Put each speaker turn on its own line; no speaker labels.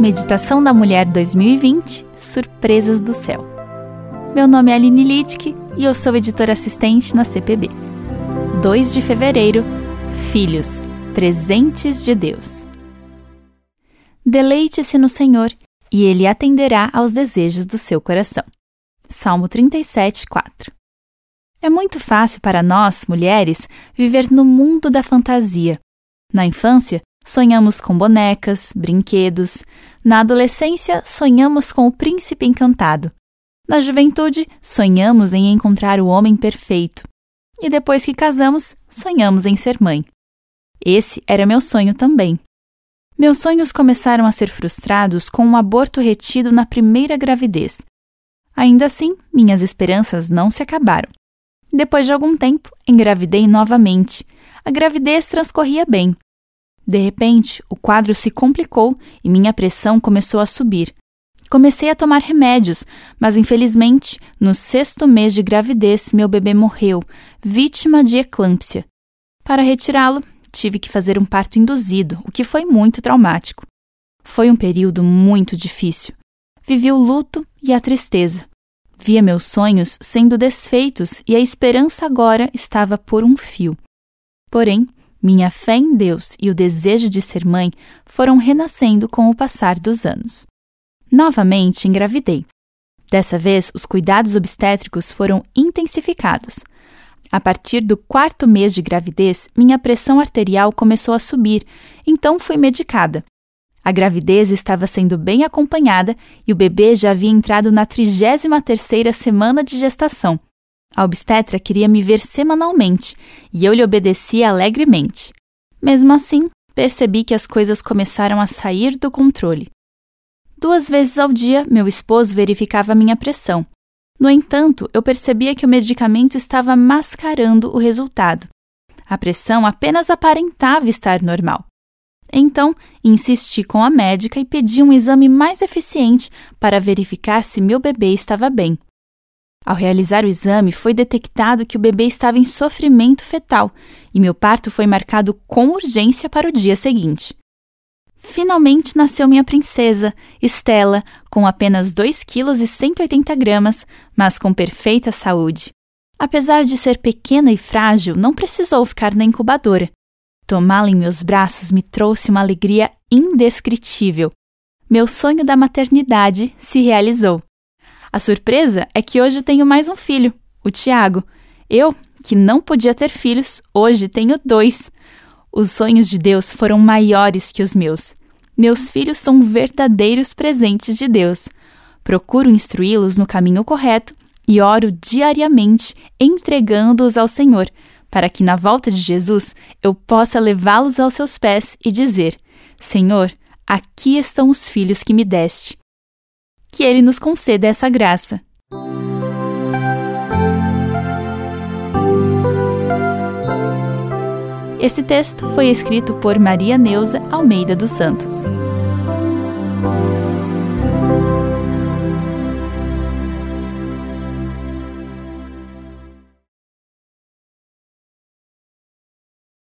Meditação da Mulher 2020 Surpresas do Céu. Meu nome é Aline Littke e eu sou editora assistente na CPB. 2 de fevereiro Filhos, presentes de Deus. Deleite-se no Senhor e Ele atenderá aos desejos do seu coração. Salmo 37, 4. É muito fácil para nós, mulheres, viver no mundo da fantasia. Na infância, sonhamos com bonecas, brinquedos. Na adolescência, sonhamos com o príncipe encantado. Na juventude, sonhamos em encontrar o homem perfeito. E depois que casamos, sonhamos em ser mãe. Esse era meu sonho também. Meus sonhos começaram a ser frustrados com um aborto retido na primeira gravidez. Ainda assim, minhas esperanças não se acabaram. Depois de algum tempo, engravidei novamente. A gravidez transcorria bem. De repente, o quadro se complicou e minha pressão começou a subir. Comecei a tomar remédios, mas infelizmente, no sexto mês de gravidez, meu bebê morreu, vítima de eclâmpsia. Para retirá-lo, tive que fazer um parto induzido, o que foi muito traumático. Foi um período muito difícil. Vivi o luto e a tristeza. Via meus sonhos sendo desfeitos e a esperança agora estava por um fio. Porém, minha fé em Deus e o desejo de ser mãe foram renascendo com o passar dos anos. Novamente engravidei. Dessa vez, os cuidados obstétricos foram intensificados. A partir do quarto mês de gravidez, minha pressão arterial começou a subir, então fui medicada. A gravidez estava sendo bem acompanhada e o bebê já havia entrado na 33ª semana de gestação. A obstetra queria me ver semanalmente e eu lhe obedecia alegremente. Mesmo assim, percebi que as coisas começaram a sair do controle. Duas vezes ao dia, meu esposo verificava minha pressão. No entanto, eu percebia que o medicamento estava mascarando o resultado. A pressão apenas aparentava estar normal. Então, insisti com a médica e pedi um exame mais eficiente para verificar se meu bebê estava bem. Ao realizar o exame, foi detectado que o bebê estava em sofrimento fetal e meu parto foi marcado com urgência para o dia seguinte. Finalmente nasceu minha princesa, Estela, com apenas 2 kg e 180 gramas, mas com perfeita saúde. Apesar de ser pequena e frágil, não precisou ficar na incubadora. Tomá-la em meus braços me trouxe uma alegria indescritível. Meu sonho da maternidade se realizou. A surpresa é que hoje tenho mais um filho, o Tiago. Eu, que não podia ter filhos, hoje tenho dois. Os sonhos de Deus foram maiores que os meus. Meus filhos são verdadeiros presentes de Deus. Procuro instruí-los no caminho correto e oro diariamente, entregando-os ao Senhor, para que na volta de Jesus eu possa levá-los aos seus pés e dizer: Senhor, aqui estão os filhos que me deste. Que Ele nos conceda essa graça. Esse texto foi escrito por Maria Neuza Almeida dos Santos.